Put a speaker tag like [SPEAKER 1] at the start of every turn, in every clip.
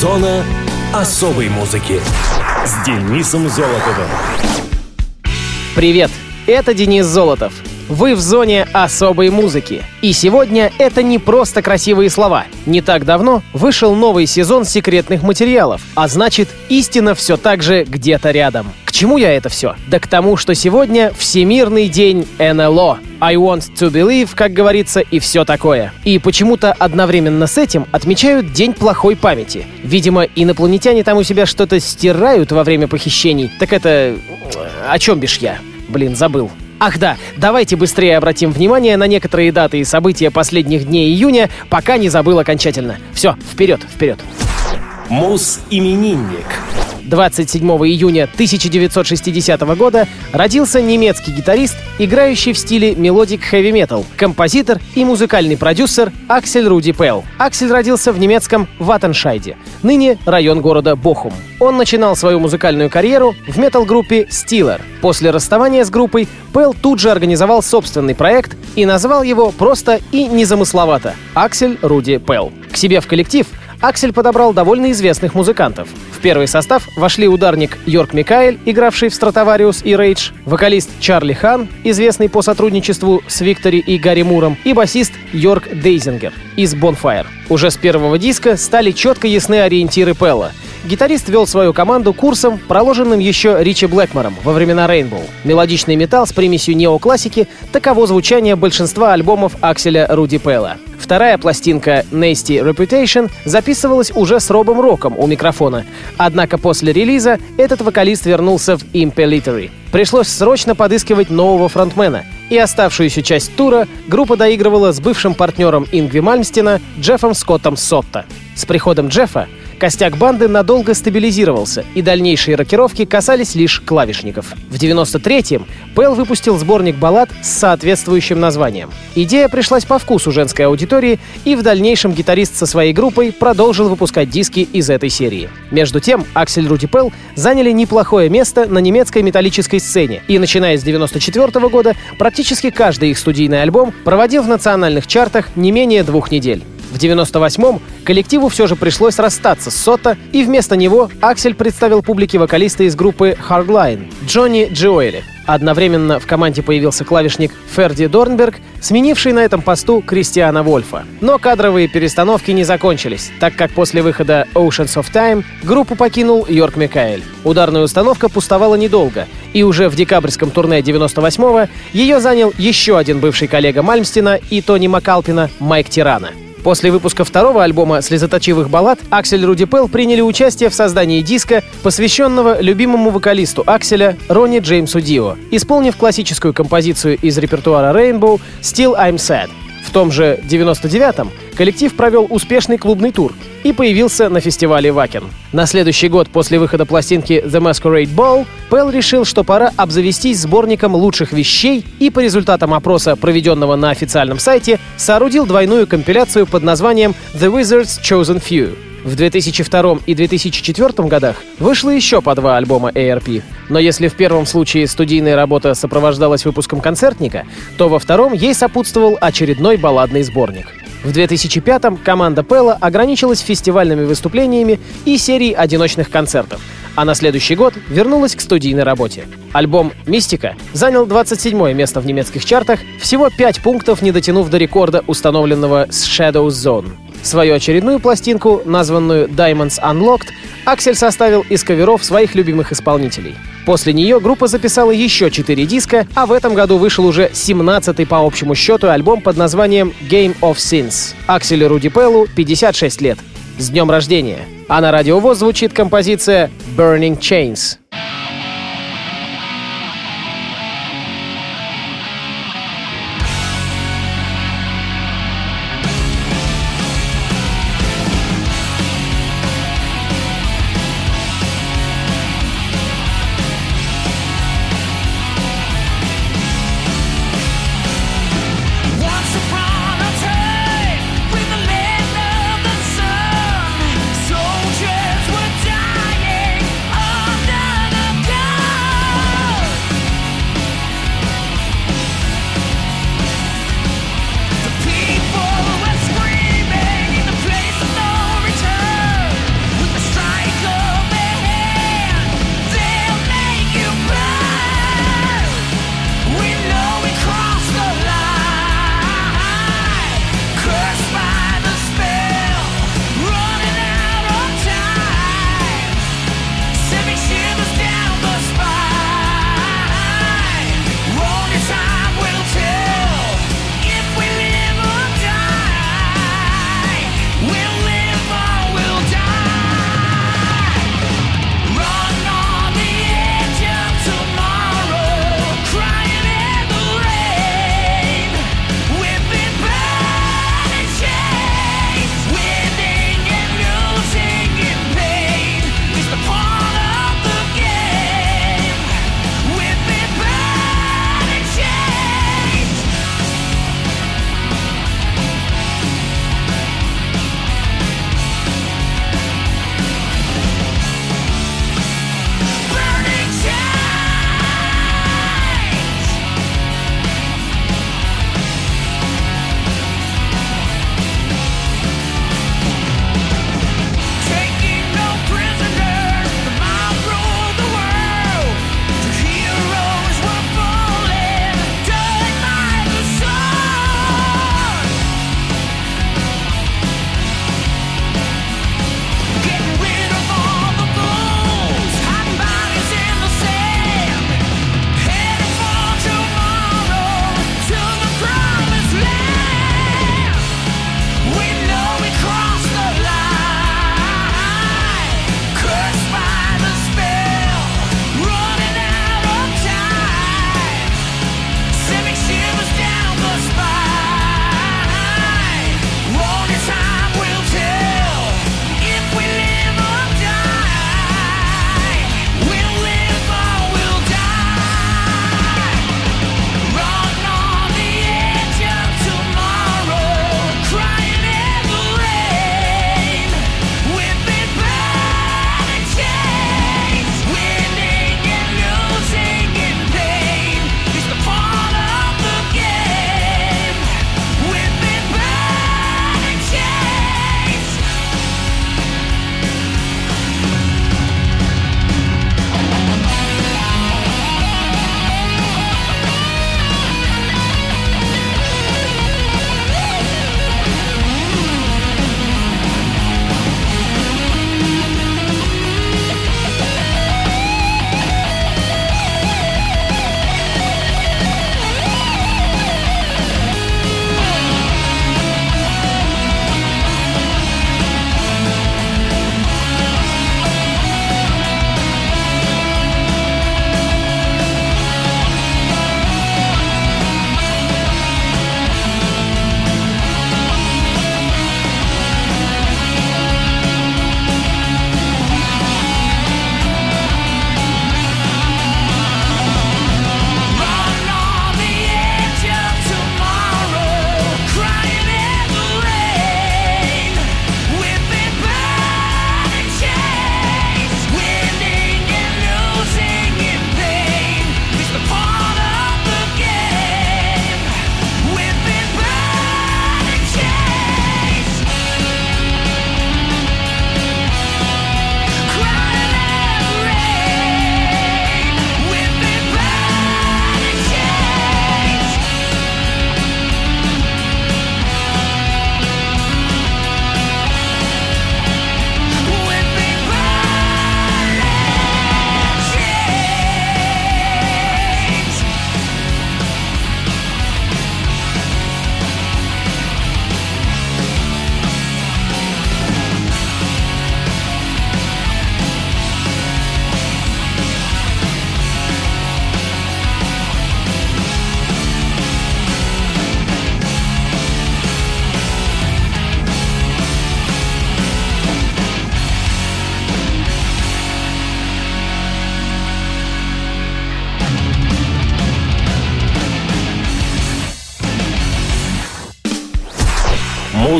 [SPEAKER 1] Зона особой музыки с Денисом Золотовым.
[SPEAKER 2] Привет, это Денис Золотов. Вы в зоне особой музыки. И сегодня это не просто красивые слова. Не так давно вышел новый сезон секретных материалов, а значит, истина все так же где-то рядом. К чему я это все? Да к тому, что сегодня Всемирный день НЛО. I want to believe, как говорится, и все такое. И почему-то одновременно с этим отмечают День плохой памяти. Видимо, инопланетяне там у себя что-то стирают во время похищений. Так это... О чем бишь я? Блин, забыл. Ах да, давайте быстрее обратим внимание на некоторые даты и события последних дней июня, пока не забыл окончательно. Все, вперед, вперед.
[SPEAKER 1] Мус-именинник.
[SPEAKER 2] 27 июня 1960 года родился немецкий гитарист, играющий в стиле melodic heavy metal, композитор и музыкальный продюсер Аксель Руди Пелл. Аксель родился в немецком Ваттеншайде, ныне район города Бохум. Он начинал свою музыкальную карьеру в метал-группе Steeler. После расставания с группой Пелл тут же организовал собственный проект и назвал его просто и незамысловато «Аксель Руди Пелл». К себе в коллектив Аксель подобрал довольно известных музыкантов. В первый состав вошли ударник Йорг Михаэль, игравший в Stratovarius и Rage, вокалист Чарли Хан, известный по сотрудничеству с Victory и Гарри Муром, и басист Йорг Дейзингер из Bonfire. Уже с первого диска стали четко ясны ориентиры Пелла — Гитарист вел свою команду курсом, проложенным еще Ричи Блэкмором во времена Rainbow. Мелодичный металл с примесью неоклассики — таково звучание большинства альбомов Акселя Руди Пелла. Вторая пластинка Nasty Reputation записывалась уже с Робом Роком у микрофона. Однако после релиза этот вокалист вернулся в Impelitory. Пришлось срочно подыскивать нового фронтмена. И оставшуюся часть тура группа доигрывала с бывшим партнером Ингви Мальмстена Джеффом Скоттом Сотто. С приходом Джеффа Костяк банды надолго стабилизировался, и дальнейшие рокировки касались лишь клавишников. В 93-м Пэл выпустил сборник баллад с соответствующим названием. Идея пришлась по вкусу женской аудитории, и в дальнейшем гитарист со своей группой продолжил выпускать диски из этой серии. Между тем, Аксель Руди Пэл заняли неплохое место на немецкой металлической сцене, и начиная с 94 -го года практически каждый их студийный альбом проводил в национальных чартах не менее двух недель. В 98-м коллективу все же пришлось расстаться с Сота, и вместо него Аксель представил публике вокалиста из группы Hardline Джонни Джоэли. Одновременно в команде появился клавишник Ферди Дорнберг, сменивший на этом посту Кристиана Вольфа. Но кадровые перестановки не закончились, так как после выхода Oceans of Time группу покинул Йорк Микаэль. Ударная установка пустовала недолго, и уже в декабрьском турне 98-го ее занял еще один бывший коллега Мальмстина и Тони Макалпина Майк Тирана. После выпуска второго альбома слезоточивых баллад Аксель Руди Пелл приняли участие в создании диска, посвященного любимому вокалисту Акселя Ронни Джеймсу Дио, исполнив классическую композицию из репертуара Rainbow «Still I'm Sad». В том же 99-м коллектив провел успешный клубный тур и появился на фестивале Вакен. На следующий год после выхода пластинки The Masquerade Ball Пэл решил, что пора обзавестись сборником лучших вещей и по результатам опроса, проведенного на официальном сайте, соорудил двойную компиляцию под названием The Wizard's Chosen Few — в 2002 и 2004 годах вышло еще по два альбома ARP. Но если в первом случае студийная работа сопровождалась выпуском концертника, то во втором ей сопутствовал очередной балладный сборник. В 2005-м команда Пелла ограничилась фестивальными выступлениями и серией одиночных концертов, а на следующий год вернулась к студийной работе. Альбом «Мистика» занял 27 место в немецких чартах, всего 5 пунктов не дотянув до рекорда, установленного с Shadow Zone. Свою очередную пластинку, названную Diamonds Unlocked, Аксель составил из каверов своих любимых исполнителей. После нее группа записала еще 4 диска, а в этом году вышел уже 17-й по общему счету альбом под названием Game of Sins. Акселю Руди Пеллу 56 лет. С днем рождения! А на радиовоз звучит композиция Burning Chains.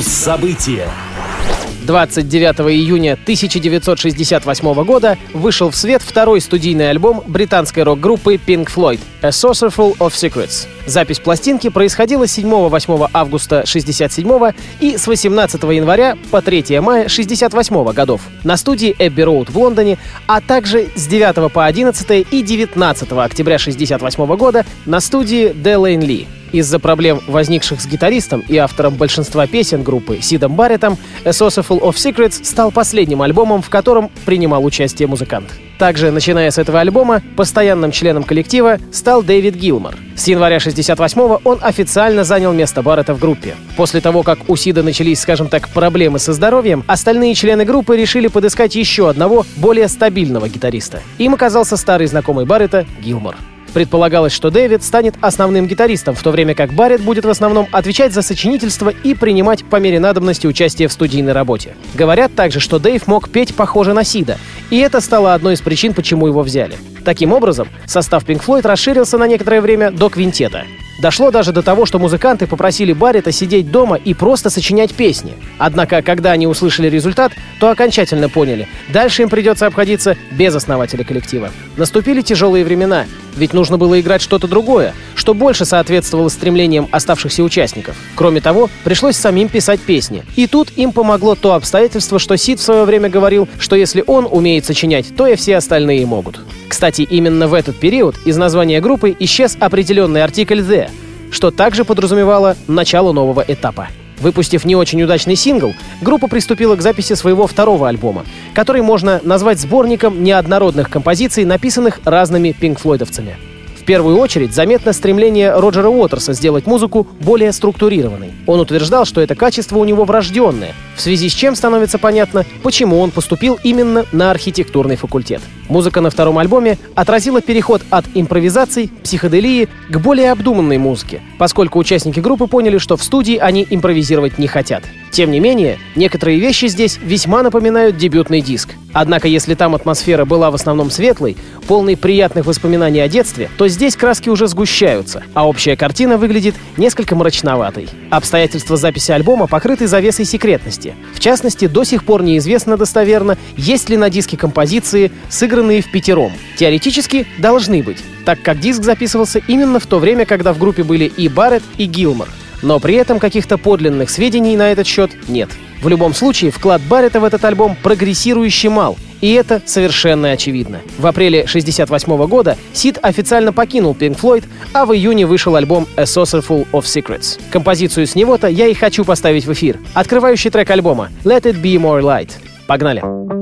[SPEAKER 1] Муз-события
[SPEAKER 2] 29 июня 1968 года вышел в свет второй студийный альбом британской рок-группы Pink Floyd «A Saucerful of Secrets». Запись пластинки происходила 7-8 августа 67 и с 18 января по 3 мая 68 годов на студии Эбби Роуд в Лондоне, а также с 9 по 11 и 19 октября 68 года на студии Делейн Ли. Из-за проблем, возникших с гитаристом и автором большинства песен группы Сидом Барреттом, A Saucerful of Secrets стал последним альбомом, в котором принимал участие музыкант. Также, начиная с этого альбома, постоянным членом коллектива стал Дэвид Гилмор. С января 68-го он официально занял место Баррета в группе. После того, как у Сида начались, скажем так, проблемы со здоровьем, остальные члены группы решили подыскать еще одного, более стабильного гитариста. Им оказался старый знакомый Баррета Гилмор. Предполагалось, что Дэвид станет основным гитаристом, в то время как Барретт будет в основном отвечать за сочинительство и принимать по мере надобности участие в студийной работе. Говорят также, что Дэйв мог петь похоже на Сида, и это стало одной из причин, почему его взяли. Таким образом, состав Pink Floyd расширился на некоторое время до квинтета. Дошло даже до того, что музыканты попросили Баррета сидеть дома и просто сочинять песни. Однако, когда они услышали результат, то окончательно поняли, дальше им придется обходиться без основателя коллектива. Наступили тяжелые времена, ведь нужно было играть что-то другое, что больше соответствовало стремлениям оставшихся участников. Кроме того, пришлось самим писать песни. И тут им помогло то обстоятельство, что Сид в свое время говорил, что если он умеет сочинять, то и все остальные могут. Кстати, именно в этот период из названия группы исчез определенный артикль «the», что также подразумевало начало нового этапа. Выпустив не очень удачный сингл, группа приступила к записи своего второго альбома, который можно назвать сборником неоднородных композиций, написанных разными пинкфлойдовцами. Первую очередь заметно стремление Роджера Уотерса сделать музыку более структурированной. Он утверждал, что это качество у него врожденное, в связи с чем становится понятно, почему он поступил именно на архитектурный факультет. Музыка на втором альбоме отразила переход от импровизаций, психоделии к более обдуманной музыке, поскольку участники группы поняли, что в студии они импровизировать не хотят. Тем не менее, некоторые вещи здесь весьма напоминают дебютный диск. Однако, если там атмосфера была в основном светлой, полной приятных воспоминаний о детстве, то здесь краски уже сгущаются, а общая картина выглядит несколько мрачноватой. Обстоятельства записи альбома покрыты завесой секретности. В частности, до сих пор неизвестно достоверно, есть ли на диске композиции, сыгранные в пятером. Теоретически должны быть, так как диск записывался именно в то время, когда в группе были и Барретт, и Гилмор. Но при этом каких-то подлинных сведений на этот счет нет. В любом случае, вклад Баррета в этот альбом прогрессирующий мал, и это совершенно очевидно. В апреле 1968 года Сид официально покинул Pink Floyd, а в июне вышел альбом A Saucerful of Secrets. Композицию с него-то я и хочу поставить в эфир. Открывающий трек альбома Let It Be More Light. Погнали!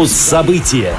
[SPEAKER 1] Муз-события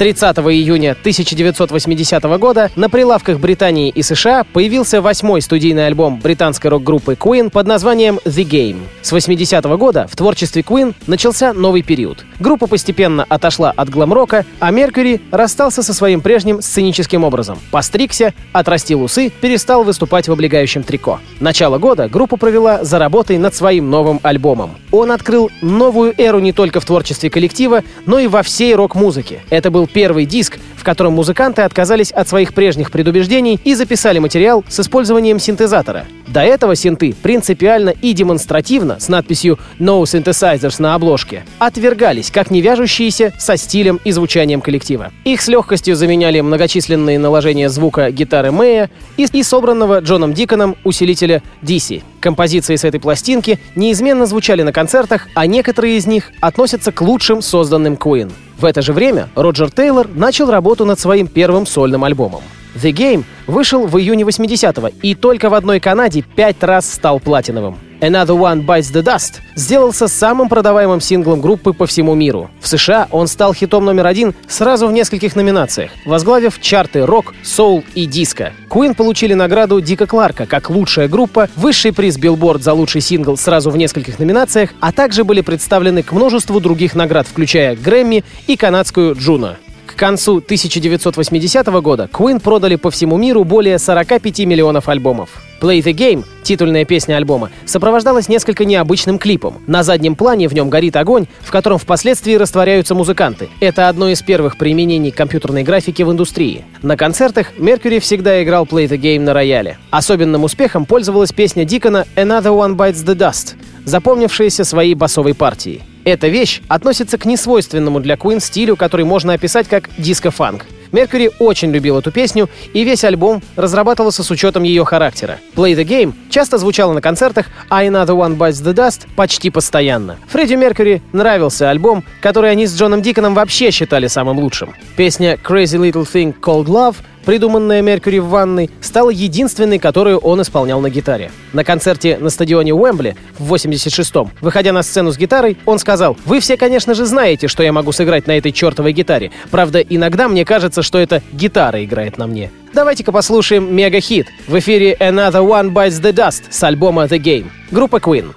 [SPEAKER 2] 30 июня 1980 года на прилавках Британии и США появился восьмой студийный альбом британской рок-группы Queen под названием The Game. С 80 -го года в творчестве Queen начался новый период. Группа постепенно отошла от глэм-рока, а Меркьюри расстался со своим прежним сценическим образом. Постригся, отрастил усы, перестал выступать в облегающем трико. Начало года группа провела за работой над своим новым альбомом. Он открыл новую эру не только в творчестве коллектива, но и во всей рок-музыке. Это был первый диск, в котором музыканты отказались от своих прежних предубеждений и записали материал с использованием синтезатора. До этого синты принципиально и демонстративно с надписью «No Synthesizers» на обложке отвергались, как не вяжущиеся со стилем и звучанием коллектива. Их с легкостью заменяли многочисленные наложения звука гитары Мэя и, и собранного Джоном Диконом усилителя DC. Композиции с этой пластинки неизменно звучали на концертах, а некоторые из них относятся к лучшим созданным Queen. В это же время Роджер Тейлор начал работу над своим первым сольным альбомом. The Game вышел в июне 80-го и только в одной Канаде пять раз стал платиновым. Another One Bites the Dust сделался самым продаваемым синглом группы по всему миру. В США он стал хитом номер один сразу в нескольких номинациях, возглавив чарты рок, соул и диско. Queen получили награду Дика Кларка как лучшая группа, высший приз Billboard за лучший сингл сразу в нескольких номинациях, а также были представлены к множеству других наград, включая Грэмми и канадскую Джуно. Концу 1980 года Queen продали по всему миру более 45 миллионов альбомов. Play the Game, титульная песня альбома, сопровождалась несколько необычным клипом. На заднем плане в нем горит огонь, в котором впоследствии растворяются музыканты. Это одно из первых применений компьютерной графики в индустрии. На концертах Меркьюри всегда играл Play the Game на рояле. Особенным успехом пользовалась песня Дикона Another One Bites the Dust, запомнившаяся своей басовой партией. Эта вещь относится к несвойственному для Queen стилю, который можно описать как диско-фанк. Меркьюри очень любил эту песню, и весь альбом разрабатывался с учетом ее характера. Play the Game часто звучала на концертах, а Another One Bites the Dust почти постоянно. Фредди Меркьюри нравился альбом, который они с Джоном Диконом вообще считали самым лучшим. Песня Crazy Little Thing Called Love придуманная Меркьюри в ванной, стала единственной, которую он исполнял на гитаре. На концерте на стадионе Уэмбли в 86-м, выходя на сцену с гитарой, он сказал, «Вы все, конечно же, знаете, что я могу сыграть на этой чертовой гитаре. Правда, иногда мне кажется, что это гитара играет на мне». Давайте-ка послушаем мега-хит. В эфире Another One Bites the Dust с альбома The Game. Группа Queen.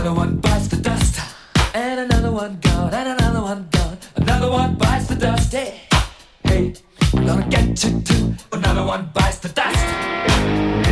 [SPEAKER 1] Another one bites the dust. And another one gone. And another one gone. Another one bites the dust. Hey, hey, I'm gonna get you too. Another one bites the dust.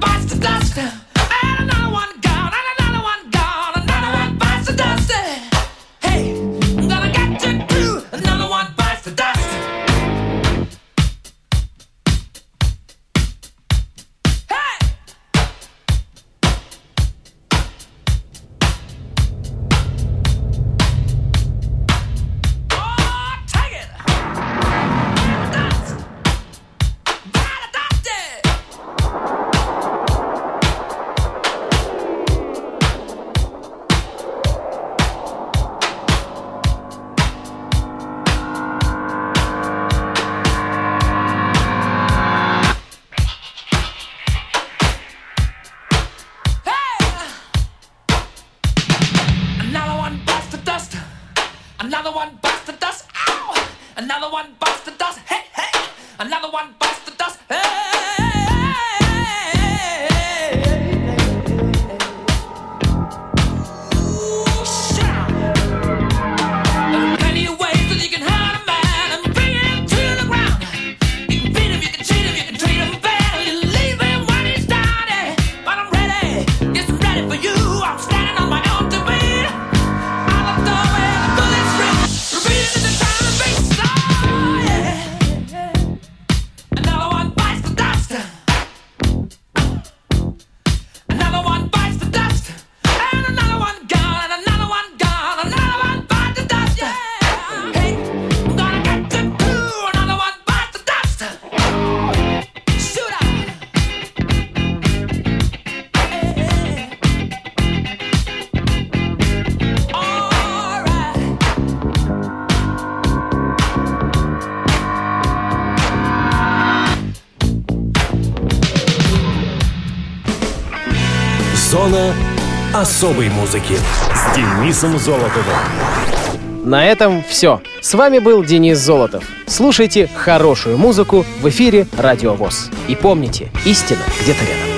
[SPEAKER 1] bites the dust, and another one. Another one busts and does hey hey. Another one. Особой музыки с Денисом Золотовым.
[SPEAKER 2] На этом все. С вами был Денис Золотов. Слушайте хорошую музыку в эфире Радио ВОЗ. И помните, истина где-то рядом.